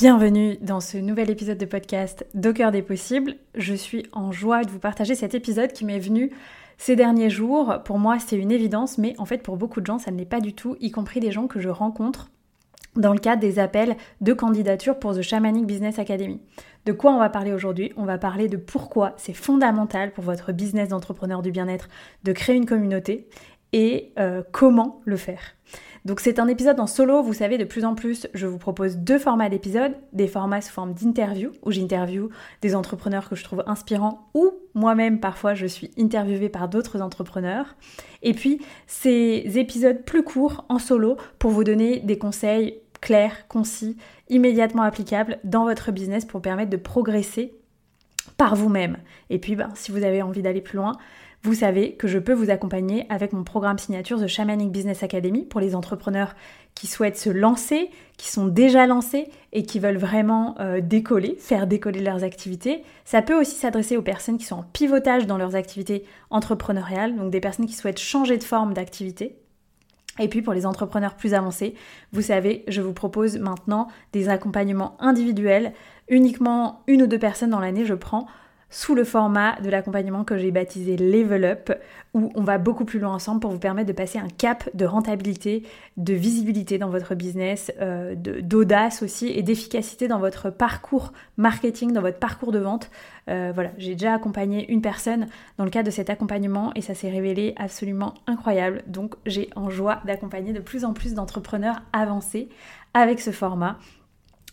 Bienvenue dans ce nouvel épisode de podcast cœur des possibles. Je suis en joie de vous partager cet épisode qui m'est venu ces derniers jours. Pour moi, c'est une évidence, mais en fait, pour beaucoup de gens, ça ne l'est pas du tout, y compris des gens que je rencontre dans le cadre des appels de candidature pour The Shamanic Business Academy. De quoi on va parler aujourd'hui? On va parler de pourquoi c'est fondamental pour votre business d'entrepreneur du bien-être de créer une communauté et euh, comment le faire. Donc c'est un épisode en solo, vous savez, de plus en plus, je vous propose deux formats d'épisodes, des formats sous forme d'interview, où j'interview des entrepreneurs que je trouve inspirants, ou moi-même parfois je suis interviewée par d'autres entrepreneurs. Et puis ces épisodes plus courts en solo pour vous donner des conseils clairs, concis, immédiatement applicables dans votre business pour permettre de progresser par vous-même. Et puis ben, si vous avez envie d'aller plus loin, vous savez que je peux vous accompagner avec mon programme signature The Shamanic Business Academy pour les entrepreneurs qui souhaitent se lancer, qui sont déjà lancés et qui veulent vraiment euh, décoller, faire décoller leurs activités. Ça peut aussi s'adresser aux personnes qui sont en pivotage dans leurs activités entrepreneuriales, donc des personnes qui souhaitent changer de forme d'activité. Et puis pour les entrepreneurs plus avancés, vous savez, je vous propose maintenant des accompagnements individuels. Uniquement une ou deux personnes dans l'année, je prends sous le format de l'accompagnement que j'ai baptisé Level Up, où on va beaucoup plus loin ensemble pour vous permettre de passer un cap de rentabilité, de visibilité dans votre business, euh, d'audace aussi et d'efficacité dans votre parcours marketing, dans votre parcours de vente. Euh, voilà, j'ai déjà accompagné une personne dans le cadre de cet accompagnement et ça s'est révélé absolument incroyable. Donc j'ai en joie d'accompagner de plus en plus d'entrepreneurs avancés avec ce format.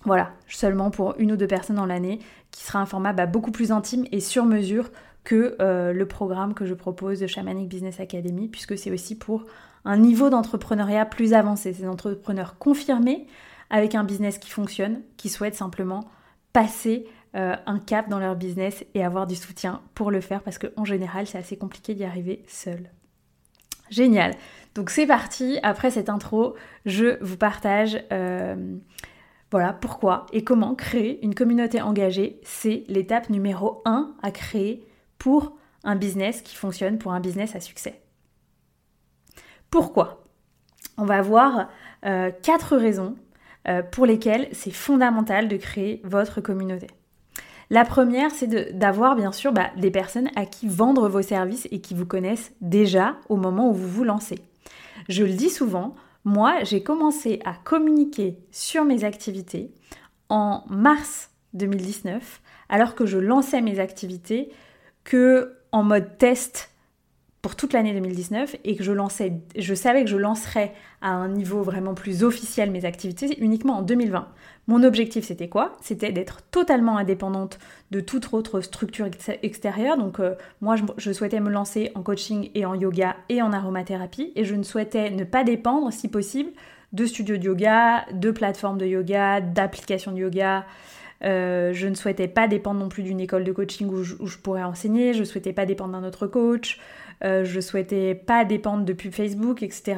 Voilà, seulement pour une ou deux personnes dans l'année, qui sera un format bah, beaucoup plus intime et sur mesure que euh, le programme que je propose de Shamanic Business Academy, puisque c'est aussi pour un niveau d'entrepreneuriat plus avancé. C'est des entrepreneurs confirmés avec un business qui fonctionne, qui souhaitent simplement passer euh, un cap dans leur business et avoir du soutien pour le faire, parce qu'en général, c'est assez compliqué d'y arriver seul. Génial. Donc c'est parti. Après cette intro, je vous partage euh, voilà pourquoi et comment créer une communauté engagée, c'est l'étape numéro 1 à créer pour un business qui fonctionne, pour un business à succès. Pourquoi? On va voir euh, quatre raisons euh, pour lesquelles c'est fondamental de créer votre communauté. La première, c'est d'avoir bien sûr bah, des personnes à qui vendre vos services et qui vous connaissent déjà au moment où vous vous lancez. Je le dis souvent, moi, j'ai commencé à communiquer sur mes activités en mars 2019, alors que je lançais mes activités que en mode test pour toute l'année 2019 et que je lançais, je savais que je lancerais à un niveau vraiment plus officiel mes activités uniquement en 2020. Mon objectif c'était quoi? C'était d'être totalement indépendante de toute autre structure extérieure. Donc euh, moi je, souhaitais me lancer en coaching et en yoga et en aromathérapie et je ne souhaitais ne pas dépendre si possible de studios de yoga, de plateformes de yoga, d'applications de yoga. Euh, je ne souhaitais pas dépendre non plus d'une école de coaching où je, pourrais enseigner, je ne souhaitais pas dépendre d'un autre coach, euh, je souhaitais pas dépendre de pub Facebook, etc.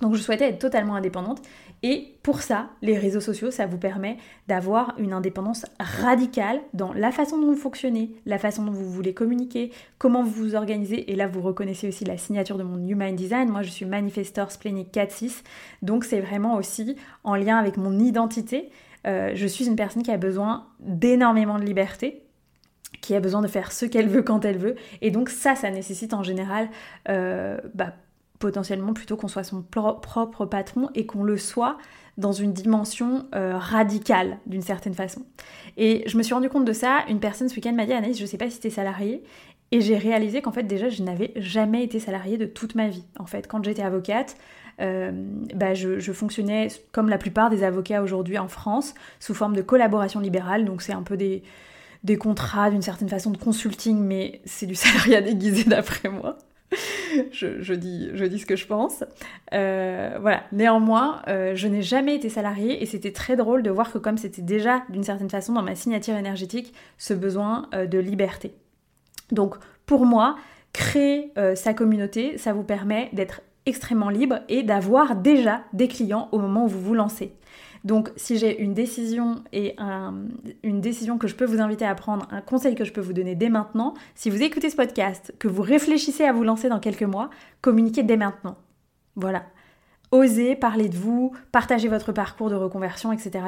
Donc je souhaitais être totalement indépendante Et pour ça, les réseaux sociaux, ça vous permet d'avoir une indépendance radicale dans la façon dont vous fonctionnez, la façon dont vous voulez communiquer, comment vous vous organisez. Et là, vous reconnaissez aussi la signature de mon Human Design. Moi, je suis manifestor splénique 4-6. Donc, c'est vraiment aussi en lien avec mon identité. Euh, je suis une personne qui a besoin d'énormément de liberté qui a besoin de faire ce qu'elle veut quand elle veut. Et donc ça, ça nécessite en général euh, bah, potentiellement plutôt qu'on soit son propre patron et qu'on le soit dans une dimension euh, radicale d'une certaine façon. Et je me suis rendu compte de ça, une personne ce week-end m'a dit Anaïs, je sais pas si tu es salariée, et j'ai réalisé qu'en fait déjà je n'avais jamais été salariée de toute ma vie. En fait, quand j'étais avocate, euh, bah, je, je, fonctionnais comme la plupart des avocats aujourd'hui en France, sous forme de collaboration libérale, donc c'est un peu des, des contrats d'une certaine façon de consulting, mais c'est du salariat déguisé d'après moi. je, dis, ce que je pense. Euh, voilà. Néanmoins, euh, je n'ai jamais été salariée et c'était très drôle de voir que comme c'était déjà d'une certaine façon dans ma signature énergétique, ce besoin euh, de liberté. Donc pour moi, créer sa communauté, ça vous permet d'être extrêmement libre et d'avoir déjà des clients au moment où vous vous lancez. Donc si j'ai une décision et une décision que je peux vous inviter à prendre, un conseil que je peux vous donner dès maintenant, si vous écoutez ce podcast, que vous réfléchissez à vous lancer dans quelques mois, communiquez dès maintenant. Voilà. Osez parler de vous, partagez votre parcours de reconversion, etc.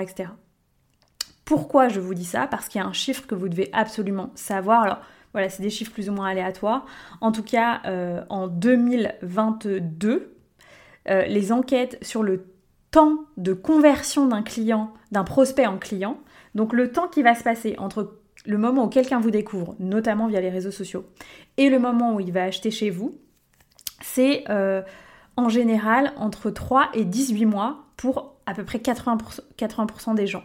Pourquoi je vous dis ça? Parce qu'il y a un chiffre que vous devez absolument savoir. Alors voilà, c'est des chiffres plus ou moins aléatoires. En tout cas, euh, en 2022, euh, les enquêtes sur le temps de conversion d'un client, d'un prospect en client, donc le temps qui va se passer entre le moment où quelqu'un vous découvre, notamment via les réseaux sociaux, et le moment où il va acheter chez vous, c'est euh, en général entre 3 et 18 mois pour à peu près 80%, des gens.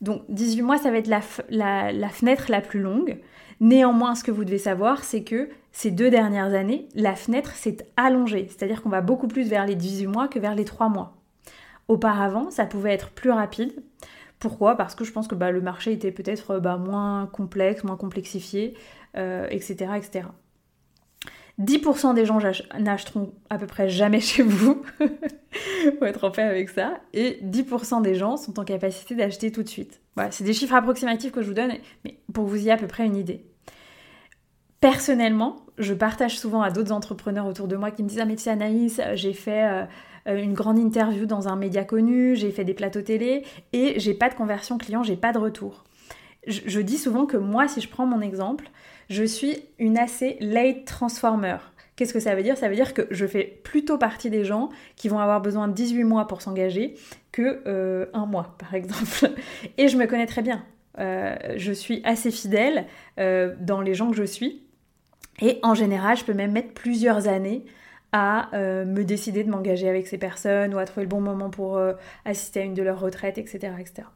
Donc 18 mois, ça va être la, la, fenêtre la plus longue. Néanmoins, ce que vous devez savoir, c'est que ces deux dernières années, la fenêtre s'est allongée. C'est-à-dire qu'on va beaucoup plus vers les 18 mois que vers les 3 mois. Auparavant, ça pouvait être plus rapide. Pourquoi? Parce que je pense que bah, le marché était peut-être bah, moins complexe, moins complexifié, etc., euh, etc. 10% des gens n'achèteront à peu près jamais chez vous, faut être en paix avec ça, et 10% des gens sont en capacité d'acheter tout de suite. Voilà, c'est des chiffres approximatifs que je vous donne, mais pour vous y à peu près une idée. Personnellement, je partage souvent à d'autres entrepreneurs autour de moi qui me disent Ah, mais tu Anaïs, j'ai fait euh, une grande interview dans un média connu, j'ai fait des plateaux télé et j'ai pas de conversion client, j'ai pas de retour. Je, dis souvent que moi, si je prends mon exemple, je suis une assez late transformer. Qu'est-ce que ça veut dire? Ça veut dire que je fais plutôt partie des gens qui vont avoir besoin de 18 mois pour s'engager que euh, un mois, par exemple. Et je me connais très bien. Euh, je suis assez fidèle dans les gens que je suis. Et en général, je peux même mettre plusieurs années à euh, me décider de m'engager avec ces personnes ou à trouver le bon moment pour euh, assister à une de leurs retraites, etc. etc.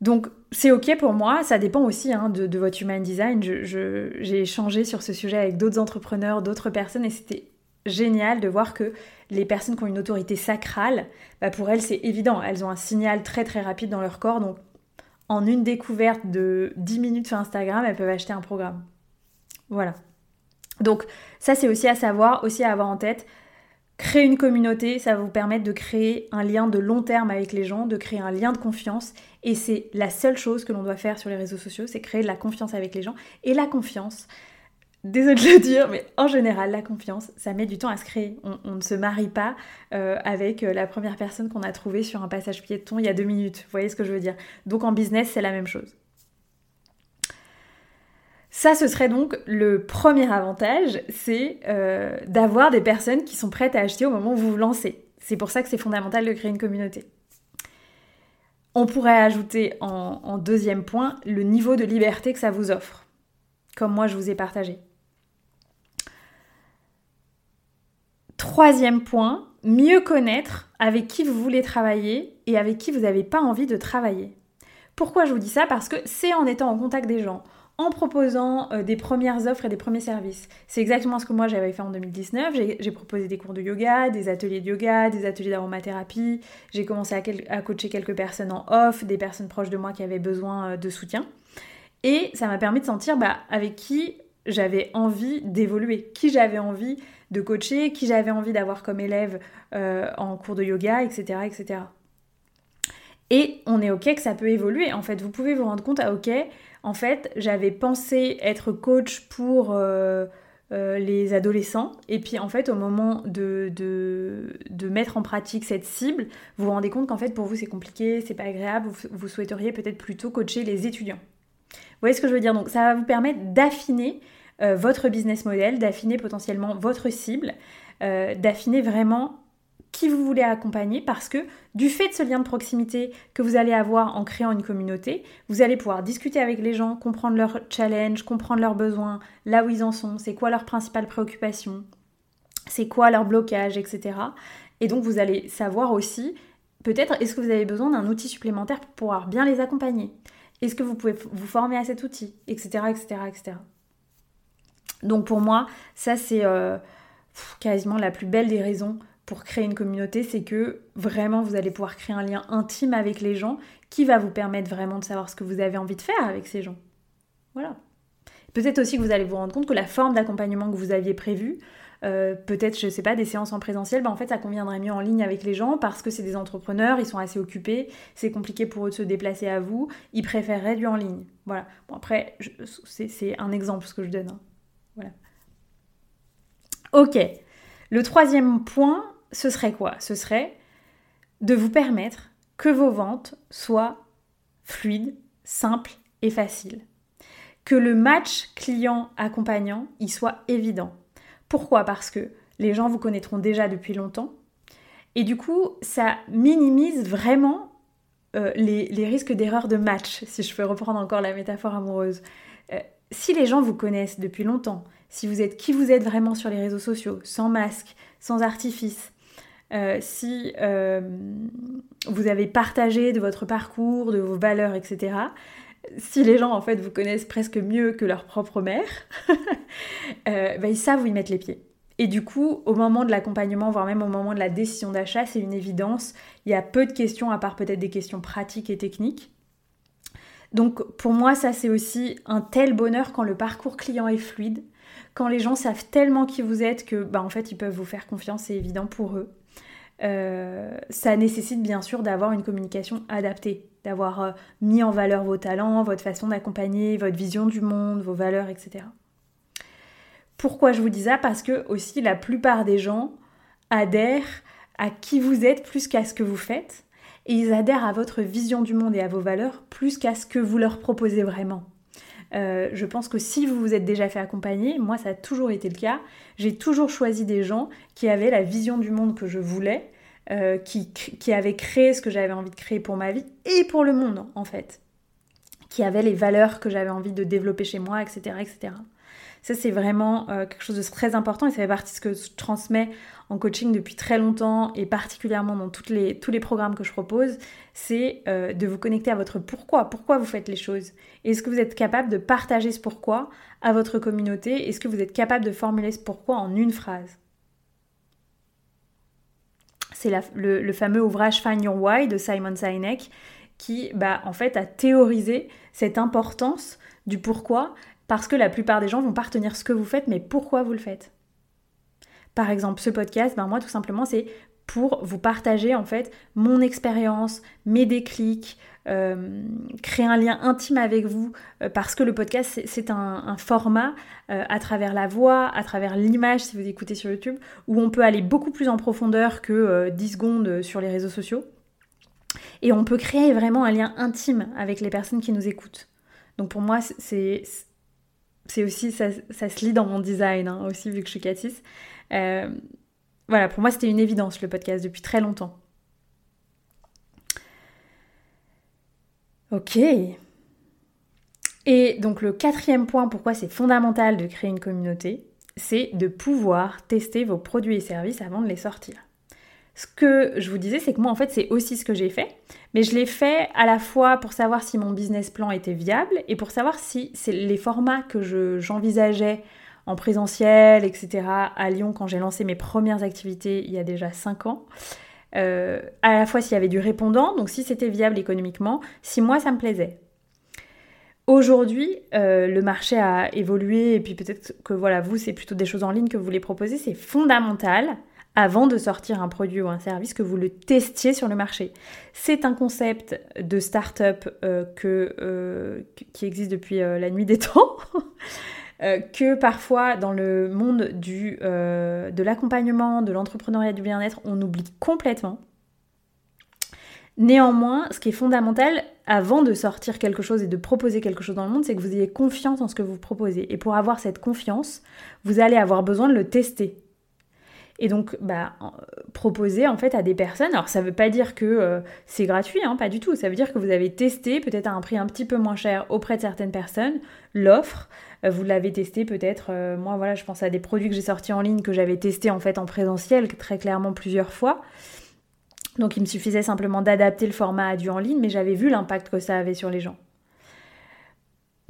Donc c'est ok pour moi, ça dépend aussi hein, de, votre human design. J'ai échangé sur ce sujet avec d'autres entrepreneurs, d'autres personnes et c'était génial de voir que les personnes qui ont une autorité sacrale, bah, pour elles c'est évident, elles ont un signal très très rapide dans leur corps, donc en une découverte de 10 minutes sur Instagram, elles peuvent acheter un programme. Voilà. Donc ça c'est aussi à savoir, aussi à avoir en tête. Créer une communauté, ça va vous permettre de créer un lien de long terme avec les gens, de créer un lien de confiance. Et c'est la seule chose que l'on doit faire sur les réseaux sociaux, c'est créer de la confiance avec les gens. Et la confiance, désolé de le dire, mais en général, la confiance, ça met du temps à se créer. On, ne se marie pas euh, avec euh, la première personne qu'on a trouvée sur un passage piéton il y a deux minutes. Vous voyez ce que je veux dire? Donc en business, c'est la même chose. Ça, ce serait donc le premier avantage, c'est euh, d'avoir des personnes qui sont prêtes à acheter au moment où vous vous lancez. C'est pour ça que c'est fondamental de créer une communauté. On pourrait ajouter en, deuxième point le niveau de liberté que ça vous offre, comme moi je vous ai partagé. Troisième point, mieux connaître avec qui vous voulez travailler et avec qui vous n'avez pas envie de travailler. Pourquoi je vous dis ça? Parce que c'est en étant en contact des gens, en proposant euh, des premières offres et des premiers services. C'est exactement ce que moi j'avais fait en 2019. J'ai proposé des cours de yoga, des ateliers de yoga, des ateliers d'aromathérapie. J'ai commencé à, coacher quelques personnes en off, des personnes proches de moi qui avaient besoin euh, de soutien. Et ça m'a permis de sentir bah, avec qui j'avais envie d'évoluer, qui j'avais envie de coacher, qui j'avais envie d'avoir comme élève euh, en cours de yoga, etc., etc. Et on est ok que ça peut évoluer. En fait, vous pouvez vous rendre compte, ah ok, en fait, j'avais pensé être coach pour euh, euh, les adolescents. Et puis, en fait, au moment de, mettre en pratique cette cible, vous vous rendez compte qu'en fait, pour vous, c'est compliqué, c'est pas agréable. vous souhaiteriez peut-être plutôt coacher les étudiants. Vous voyez ce que je veux dire? Donc, ça va vous permettre d'affiner euh, votre business model, d'affiner potentiellement votre cible, d'affiner vraiment qui vous voulez accompagner parce que du fait de ce lien de proximité que vous allez avoir en créant une communauté, vous allez pouvoir discuter avec les gens, comprendre leurs challenges, comprendre leurs besoins, là où ils en sont, c'est quoi leurs principales préoccupations, c'est quoi leur blocage, etc. Et donc vous allez savoir aussi, peut-être, est-ce que vous avez besoin d'un outil supplémentaire pour pouvoir bien les accompagner? Est-ce que vous pouvez vous former à cet outil, etc., etc., etc. Donc pour moi, ça c'est euh, quasiment la plus belle des raisons pour créer une communauté, c'est que vraiment vous allez pouvoir créer un lien intime avec les gens qui va vous permettre vraiment de savoir ce que vous avez envie de faire avec ces gens. Voilà. Peut-être aussi que vous allez vous rendre compte que la forme d'accompagnement que vous aviez prévue, euh, peut-être, je ne sais pas, des séances en présentiel, bah en fait, ça conviendrait mieux en ligne avec les gens parce que c'est des entrepreneurs, ils sont assez occupés, c'est compliqué pour eux de se déplacer à vous, ils préféreraient du en ligne. Voilà. Bon, après, c'est un exemple ce que je donne. Hein. Voilà. Ok. Le troisième point, ce serait quoi? Ce serait de vous permettre que vos ventes soient fluides, simples et faciles. Que le match client-accompagnant y soit évident. Pourquoi? Parce que les gens vous connaîtront déjà depuis longtemps. Et du coup, ça minimise vraiment euh, les, risques d'erreur de match, si je peux reprendre encore la métaphore amoureuse. Euh, si les gens vous connaissent depuis longtemps, si vous êtes qui vous êtes vraiment sur les réseaux sociaux, sans masque, sans artifice, euh, si euh, vous avez partagé de votre parcours, de vos valeurs, etc., si les gens en fait vous connaissent presque mieux que leur propre mère, euh, ben, ils savent où ils mettent les pieds. Et du coup, au moment de l'accompagnement, voire même au moment de la décision d'achat, c'est une évidence. Il y a peu de questions, à part peut-être des questions pratiques et techniques. Donc pour moi, ça c'est aussi un tel bonheur quand le parcours client est fluide, quand les gens savent tellement qui vous êtes que bah, en fait ils peuvent vous faire confiance, c'est évident pour eux. Euh, ça nécessite bien sûr d'avoir une communication adaptée, d'avoir euh, mis en valeur vos talents, votre façon d'accompagner, votre vision du monde, vos valeurs, etc. Pourquoi je vous dis ça? Parce que aussi la plupart des gens adhèrent à qui vous êtes plus qu'à ce que vous faites et ils adhèrent à votre vision du monde et à vos valeurs plus qu'à ce que vous leur proposez vraiment. Euh, je pense que si vous vous êtes déjà fait accompagner, moi ça a toujours été le cas, j'ai toujours choisi des gens qui avaient la vision du monde que je voulais, euh, qui, qui avaient créé ce que j'avais envie de créer pour ma vie et pour le monde en fait, qui avaient les valeurs que j'avais envie de développer chez moi, etc. etc. Ça, c'est vraiment euh, quelque chose de très important et ça fait partie de ce que je transmets en coaching depuis très longtemps et particulièrement dans les, tous les programmes que je propose, c'est euh, de vous connecter à votre pourquoi, pourquoi vous faites les choses? Est-ce que vous êtes capable de partager ce pourquoi à votre communauté? Est-ce que vous êtes capable de formuler ce pourquoi en une phrase? C'est le, le, fameux ouvrage Find Your Why de Simon Sinek qui, bah, en fait, a théorisé cette importance du pourquoi parce que la plupart des gens vont pas retenir ce que vous faites, mais pourquoi vous le faites. Par exemple, ce podcast, ben moi tout simplement, c'est pour vous partager en fait mon expérience, mes déclics, euh, créer un lien intime avec vous, euh, parce que le podcast c'est un, format euh, à travers la voix, à travers l'image si vous écoutez sur YouTube, où on peut aller beaucoup plus en profondeur que 10 secondes sur les réseaux sociaux. Et on peut créer vraiment un lien intime avec les personnes qui nous écoutent. Donc pour moi, c'est aussi, ça, se lit dans mon design hein, aussi, vu que je suis Catis. Euh, voilà, pour moi, c'était une évidence le podcast depuis très longtemps. Ok. Et donc le quatrième point, pourquoi c'est fondamental de créer une communauté, c'est de pouvoir tester vos produits et services avant de les sortir. Ce que je vous disais, c'est que moi, en fait, c'est aussi ce que j'ai fait. Mais je l'ai fait à la fois pour savoir si mon business plan était viable et pour savoir si les formats que j'envisageais en présentiel, etc., à Lyon quand j'ai lancé mes premières activités il y a déjà 5 ans. Euh, à la fois s'il y avait du répondant, donc si c'était viable économiquement, si moi ça me plaisait. Aujourd'hui, euh, le marché a évolué et puis peut-être que voilà, vous, c'est plutôt des choses en ligne que vous voulez proposer. C'est fondamental avant de sortir un produit ou un service que vous le testiez sur le marché. C'est un concept de start-up euh, euh, qui existe depuis la nuit des temps. que parfois dans le monde du, de l'accompagnement, de l'entrepreneuriat du bien-être, on oublie complètement. Néanmoins, ce qui est fondamental avant de sortir quelque chose et de proposer quelque chose dans le monde, c'est que vous ayez confiance en ce que vous proposez. Et pour avoir cette confiance, vous allez avoir besoin de le tester. Et donc, bah, proposer en fait à des personnes. Alors, ça ne veut pas dire que euh, c'est gratuit, hein, pas du tout. Ça veut dire que vous avez testé, peut-être à un prix un petit peu moins cher auprès de certaines personnes, l'offre. Euh, vous l'avez testé peut-être. Euh, moi, voilà, je pense à des produits que j'ai sortis en ligne que j'avais testé en fait en présentiel très clairement plusieurs fois. Donc il me suffisait simplement d'adapter le format à du en ligne, mais j'avais vu l'impact que ça avait sur les gens.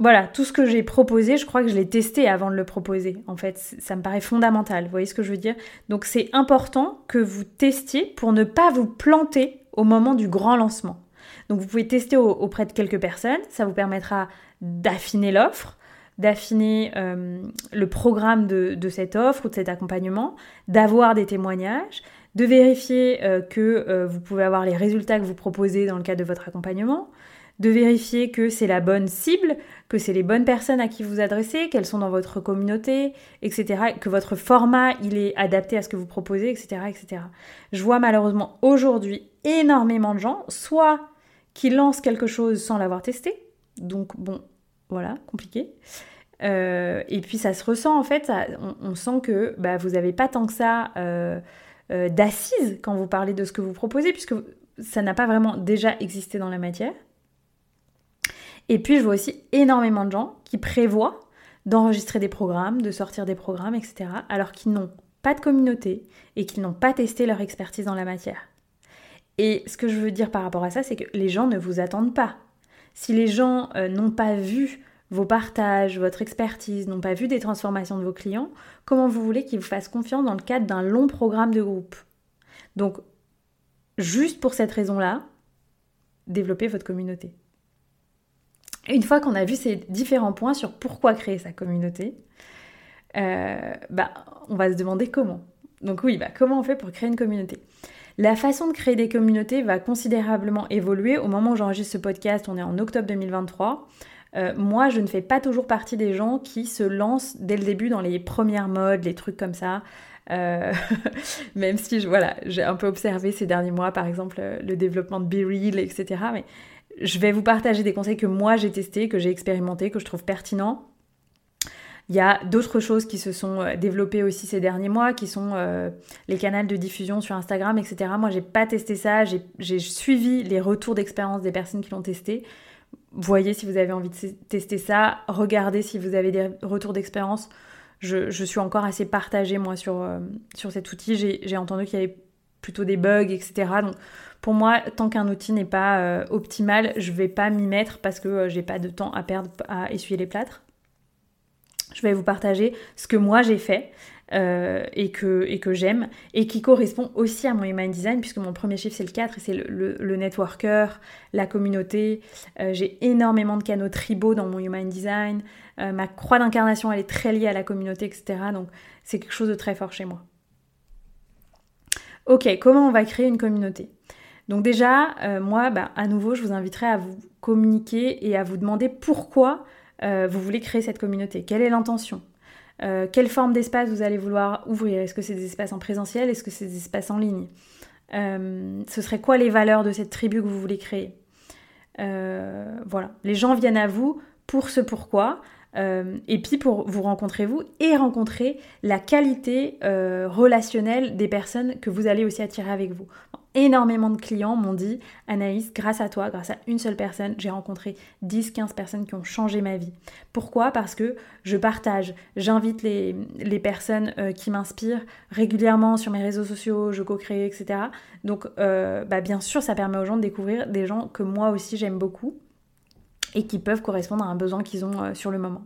Voilà, tout ce que j'ai proposé, je crois que je l'ai testé avant de le proposer. En fait, ça me paraît fondamental. Vous voyez ce que je veux dire? Donc c'est important que vous testiez pour ne pas vous planter au moment du grand lancement. Donc vous pouvez tester auprès de quelques personnes, ça vous permettra d'affiner l'offre, d'affiner euh, le programme de, cette offre ou de cet accompagnement, d'avoir des témoignages, de vérifier euh, que euh, vous pouvez avoir les résultats que vous proposez dans le cadre de votre accompagnement, de vérifier que c'est la bonne cible, que c'est les bonnes personnes à qui vous adressez, qu'elles sont dans votre communauté, etc. Que votre format, il est adapté à ce que vous proposez, etc. etc. Je vois malheureusement aujourd'hui énormément de gens, soit qui lancent quelque chose sans l'avoir testé, donc bon, voilà, compliqué. Euh, et puis ça se ressent en fait, on, sent que bah, vous n'avez pas tant que ça euh, d'assises quand vous parlez de ce que vous proposez, puisque ça n'a pas vraiment déjà existé dans la matière. Et puis je vois aussi énormément de gens qui prévoient d'enregistrer des programmes, de sortir des programmes, etc., alors qu'ils n'ont pas de communauté et qu'ils n'ont pas testé leur expertise dans la matière. Et ce que je veux dire par rapport à ça, c'est que les gens ne vous attendent pas. Si les gens euh, n'ont pas vu vos partages, votre expertise, n'ont pas vu des transformations de vos clients, comment vous voulez qu'ils vous fassent confiance dans le cadre d'un long programme de groupe? Donc, juste pour cette raison-là, développez votre communauté. Une fois qu'on a vu ces différents points sur pourquoi créer sa communauté, euh, bah, on va se demander comment. Donc oui, bah, comment on fait pour créer une communauté? La façon de créer des communautés va considérablement évoluer. Au moment où j'enregistre ce podcast, on est en octobre 2023. Euh, moi, je ne fais pas toujours partie des gens qui se lancent dès le début dans les premières modes, les trucs comme ça. Euh, même si voilà, j'ai un peu observé ces derniers mois, par exemple, le développement de Be Real, etc. Mais je vais vous partager des conseils que moi j'ai testés, que j'ai expérimentés, que je trouve pertinents. Il y a d'autres choses qui se sont développées aussi ces derniers mois, qui sont les canaux de diffusion sur Instagram, etc. Moi, j'ai pas testé ça, j'ai suivi les retours d'expérience des personnes qui l'ont testé voyez si vous avez envie de tester ça, regardez si vous avez des retours d'expérience. Je, suis encore assez partagée moi sur, euh, sur cet outil. J'ai entendu qu'il y avait plutôt des bugs, etc. Donc pour moi, tant qu'un outil n'est pas euh, optimal, je vais pas m'y mettre parce que euh, j'ai pas de temps à perdre à essuyer les plâtres. Je vais vous partager ce que moi j'ai fait. Euh, et que, et que j'aime, et qui correspond aussi à mon human design, puisque mon premier chiffre c'est le 4, et c'est le, networker, la communauté. Euh, j'ai énormément de canaux tribaux dans mon human design. Ma croix d'incarnation, elle est très liée à la communauté, etc. Donc c'est quelque chose de très fort chez moi. Ok, comment on va créer une communauté? Donc déjà, moi, bah, à nouveau, je vous inviterai à vous communiquer et à vous demander pourquoi vous voulez créer cette communauté. Quelle est l'intention euh, quelle forme d'espace vous allez vouloir ouvrir? Est-ce que c'est des espaces en présentiel? Est-ce que c'est des espaces en ligne? Euh, Ce serait quoi les valeurs de cette tribu que vous voulez créer? Euh, Voilà, les gens viennent à vous pour ce pourquoi. Et puis pour vous rencontrer vous et rencontrer la qualité relationnelle des personnes que vous allez aussi attirer avec vous énormément de clients m'ont dit Anaïs, grâce à toi, grâce à une seule personne, j'ai rencontré 10-15 personnes qui ont changé ma vie. Pourquoi? Parce que je partage, j'invite les, personnes euh, qui m'inspirent régulièrement sur mes réseaux sociaux, je co-crée, etc. Donc, euh, bah, bien sûr, ça permet aux gens de découvrir des gens que moi aussi j'aime beaucoup et qui peuvent correspondre à un besoin qu'ils ont euh, sur le moment.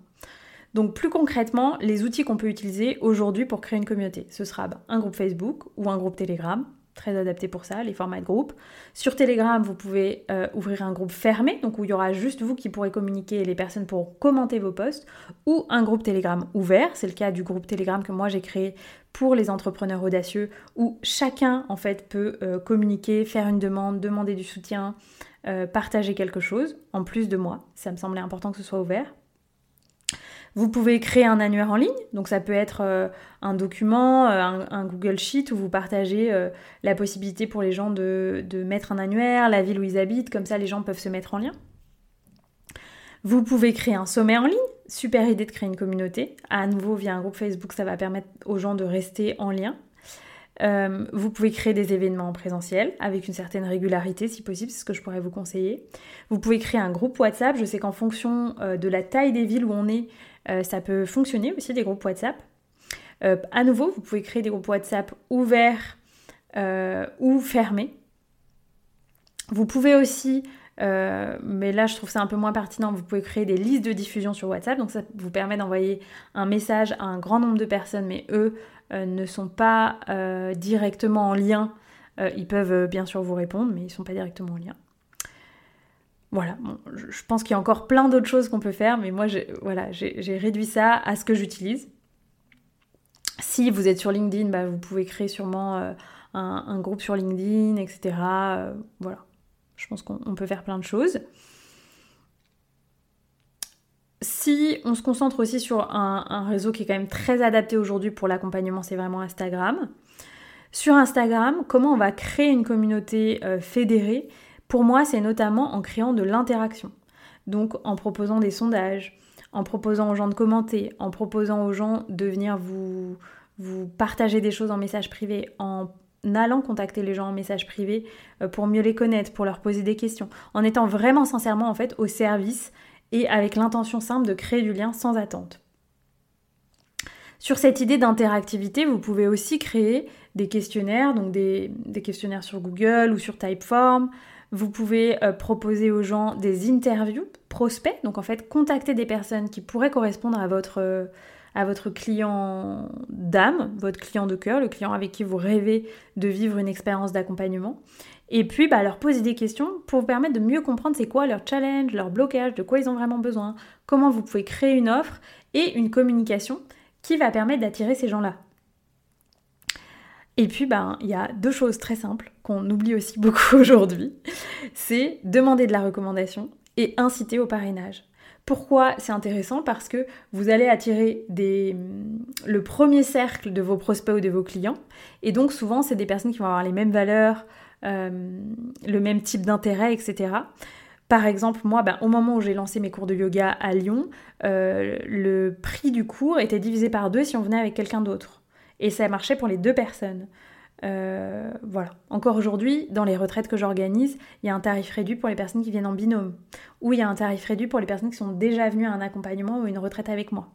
Donc plus concrètement, les outils qu'on peut utiliser aujourd'hui pour créer une communauté, ce sera bah, un groupe Facebook ou un groupe Telegram, très adapté pour ça, les formats de groupe. Sur Telegram, vous pouvez euh, ouvrir un groupe fermé, donc où il y aura juste vous qui pourrez communiquer et les personnes pour commenter vos posts, ou un groupe Telegram ouvert, c'est le cas du groupe Telegram que moi j'ai créé pour les entrepreneurs audacieux, où chacun en fait peut euh, communiquer, faire une demande, demander du soutien, euh, partager quelque chose, en plus de moi. Ça me semblait important que ce soit ouvert. Vous pouvez créer un annuaire en ligne, donc ça peut être euh, un document, euh, un, Google Sheet où vous partagez la possibilité pour les gens de, mettre un annuaire, la ville où ils habitent, comme ça les gens peuvent se mettre en lien. Vous pouvez créer un sommet en ligne, super idée de créer une communauté. À nouveau, via un groupe Facebook, ça va permettre aux gens de rester en lien. Vous pouvez créer des événements en présentiel avec une certaine régularité si possible, c'est ce que je pourrais vous conseiller. Vous pouvez créer un groupe WhatsApp. Je sais qu'en fonction de la taille des villes où on est, euh, ça peut fonctionner aussi, des groupes WhatsApp. Euh, à nouveau, vous pouvez créer des groupes WhatsApp ouverts euh, ou fermés. Vous pouvez aussi, mais là je trouve ça un peu moins pertinent, vous pouvez créer des listes de diffusion sur WhatsApp. Donc ça vous permet d'envoyer un message à un grand nombre de personnes, mais eux ne sont pas directement en lien. ils peuvent bien sûr vous répondre, mais ils ne sont pas directement en lien. Voilà, je pense qu'il y a encore plein d'autres choses qu'on peut faire, mais moi, j'ai réduit ça à ce que j'utilise. Si vous êtes sur LinkedIn, bah, vous pouvez créer sûrement euh, un, groupe sur LinkedIn, etc. Euh, voilà, je pense qu'on peut faire plein de choses. Si on se concentre aussi sur un, réseau qui est quand même très adapté aujourd'hui pour l'accompagnement, c'est vraiment Instagram. Sur Instagram, comment on va créer une communauté euh, fédérée? Pour moi, c'est notamment en créant de l'interaction. Donc en proposant des sondages, en proposant aux gens de commenter, en proposant aux gens de venir vous, vous partager des choses en message privé, en allant contacter les gens en message privé euh, pour mieux les connaître, pour leur poser des questions, en étant vraiment sincèrement en fait au service et avec l'intention simple de créer du lien sans attente. Sur cette idée d'interactivité, vous pouvez aussi créer des questionnaires, donc des, questionnaires sur Google ou sur Typeform, vous pouvez euh, proposer aux gens des interviews prospects, donc en fait contacter des personnes qui pourraient correspondre à votre, euh, à votre client d'âme, votre client de cœur, le client avec qui vous rêvez de vivre une expérience d'accompagnement. Et puis bah, leur poser des questions pour vous permettre de mieux comprendre c'est quoi leur challenge, leur blocage, de quoi ils ont vraiment besoin, comment vous pouvez créer une offre et une communication qui va permettre d'attirer ces gens-là. Et puis, ben, il y a deux choses très simples qu'on oublie aussi beaucoup aujourd'hui. C'est demander de la recommandation et inciter au parrainage. Pourquoi c'est intéressant? Parce que vous allez attirer des, le premier cercle de vos prospects ou de vos clients. Et donc souvent, c'est des personnes qui vont avoir les mêmes valeurs, le même type d'intérêt, etc. Par exemple, moi, ben, au moment où j'ai lancé mes cours de yoga à Lyon, euh, le prix du cours était divisé par deux si on venait avec quelqu'un d'autre. Et ça marchait pour les deux personnes. Euh, voilà. Encore aujourd'hui, dans les retraites que j'organise, il y a un tarif réduit pour les personnes qui viennent en binôme. Ou il y a un tarif réduit pour les personnes qui sont déjà venues à un accompagnement ou une retraite avec moi.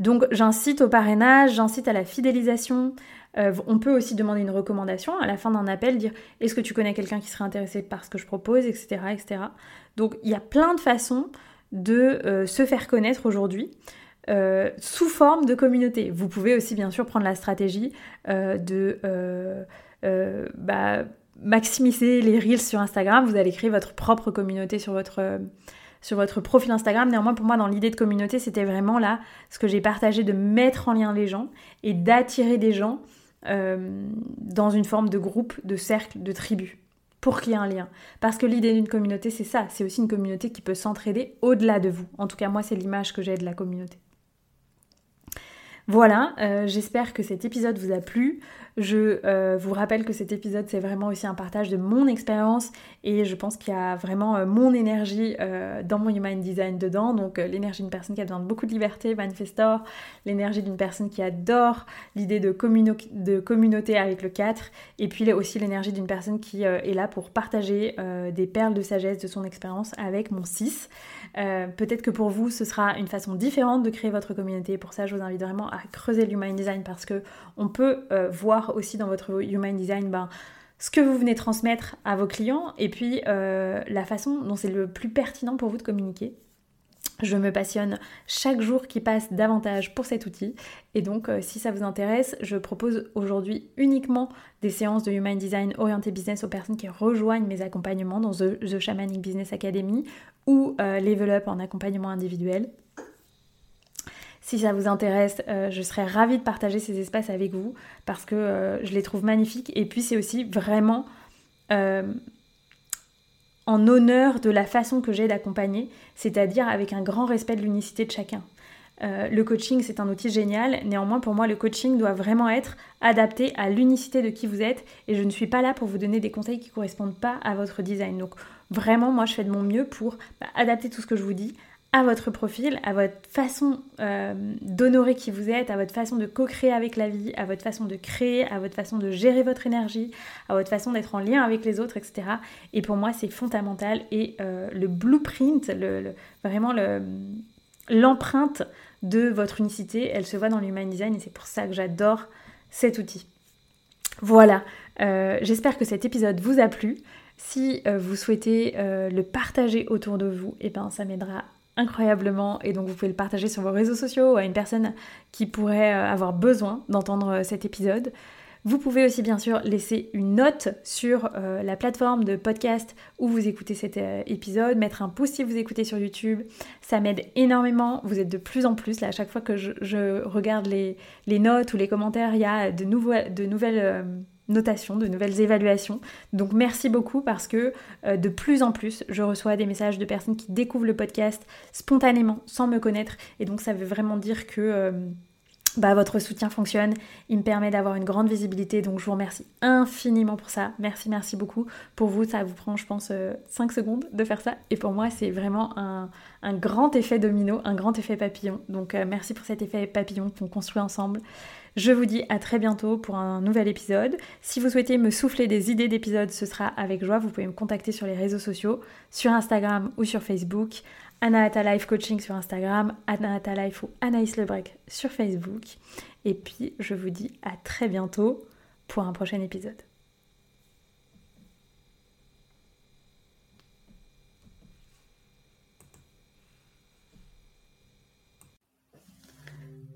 Donc j'incite au parrainage, j'incite à la fidélisation. Euh, on peut aussi demander une recommandation à la fin d'un appel, dire est-ce que tu connais quelqu'un qui serait intéressé par ce que je propose, etc. etc. Donc il y a plein de façons de euh, se faire connaître aujourd'hui. Euh, sous forme de communauté. Vous pouvez aussi bien sûr prendre la stratégie de bah, maximiser les reels sur Instagram. Vous allez créer votre propre communauté sur votre, sur votre profil Instagram. Néanmoins, pour moi, dans l'idée de communauté, c'était vraiment là ce que j'ai partagé de mettre en lien les gens et d'attirer des gens dans une forme de groupe, de cercle, de tribu pour qu'il y ait un lien. Parce que l'idée d'une communauté, c'est ça, c'est aussi une communauté qui peut s'entraider au-delà de vous. En tout cas, moi, c'est l'image que j'ai de la communauté. Voilà, euh, j'espère que cet épisode vous a plu. Je euh, vous rappelle que cet épisode c'est vraiment aussi un partage de mon expérience et je pense qu'il y a vraiment euh, mon énergie dans mon human design dedans. Donc l'énergie d'une personne qui a besoin de beaucoup de liberté, manifestor, l'énergie d'une personne qui adore l'idée de, de, communauté avec le 4 et puis aussi l'énergie d'une personne qui est là pour partager des perles de sagesse de son expérience avec mon 6. Euh, peut-être que pour vous, ce sera une façon différente de créer votre communauté. Pour ça, je vous invite vraiment à creuser le Human Design parce que on peut euh, voir aussi dans votre Human Design ben, ce que vous venez transmettre à vos clients et puis euh, la façon dont c'est le plus pertinent pour vous de communiquer. Je me passionne chaque jour qui passe davantage pour cet outil. Et donc, euh, si ça vous intéresse, je propose aujourd'hui uniquement des séances de Human Design orientées business aux personnes qui rejoignent mes accompagnements dans The, Shamanic Business Academy ou euh, Level Up en accompagnement individuel. Si ça vous intéresse, euh, je serais ravie de partager ces espaces avec vous parce que je les trouve magnifiques. Et puis, c'est aussi vraiment en honneur de la façon que j'ai d'accompagner, c'est-à-dire avec un grand respect de l'unicité de chacun. Euh, le coaching, c'est un outil génial. Néanmoins, pour moi, le coaching doit vraiment être adapté à l'unicité de qui vous êtes. Et je ne suis pas là pour vous donner des conseils qui ne correspondent pas à votre design. Donc, vraiment, moi, je fais de mon mieux pour bah, adapter tout ce que je vous dis à votre profil, à votre façon euh, d'honorer qui vous êtes, à votre façon de co-créer avec la vie, à votre façon de créer, à votre façon de gérer votre énergie, à votre façon d'être en lien avec les autres, etc. Et pour moi, c'est fondamental. Et euh, le blueprint, le, vraiment l'empreinte de votre unicité, elle se voit dans l'human design et c'est pour ça que j'adore cet outil. Voilà, euh, j'espère que cet épisode vous a plu. Si vous souhaitez le partager autour de vous, et eh ben, ça m'aidera incroyablement et donc vous pouvez le partager sur vos réseaux sociaux à une personne qui pourrait euh, avoir besoin d'entendre euh, cet épisode. Vous pouvez aussi bien sûr laisser une note sur euh, la plateforme de podcast où vous écoutez cet épisode, mettre un pouce si vous écoutez sur YouTube. Ça m'aide énormément. Vous êtes de plus en plus là. À chaque fois que je, regarde les, notes ou les commentaires, il y a de, de nouvelles notations, de nouvelles évaluations. Donc merci beaucoup parce que euh, de plus en plus, je reçois des messages de personnes qui découvrent le podcast spontanément, sans me connaître. Et donc ça veut vraiment dire que... Euh, bah, votre soutien fonctionne, il me permet d'avoir une grande visibilité, donc je vous remercie infiniment pour ça. Merci, merci beaucoup. Pour vous, ça vous prend, je pense, 5 euh, secondes de faire ça, et pour moi, c'est vraiment un, grand effet domino, un grand effet papillon. Donc merci pour cet effet papillon qu'on construit ensemble. Je vous dis à très bientôt pour un nouvel épisode. Si vous souhaitez me souffler des idées d'épisodes, ce sera avec joie. Vous pouvez me contacter sur les réseaux sociaux, sur Instagram ou sur Facebook. Anahata Life Coaching sur Instagram, Anahata Life ou Anaïs Lebrec sur Facebook. Et puis, je vous dis à très bientôt pour un prochain épisode.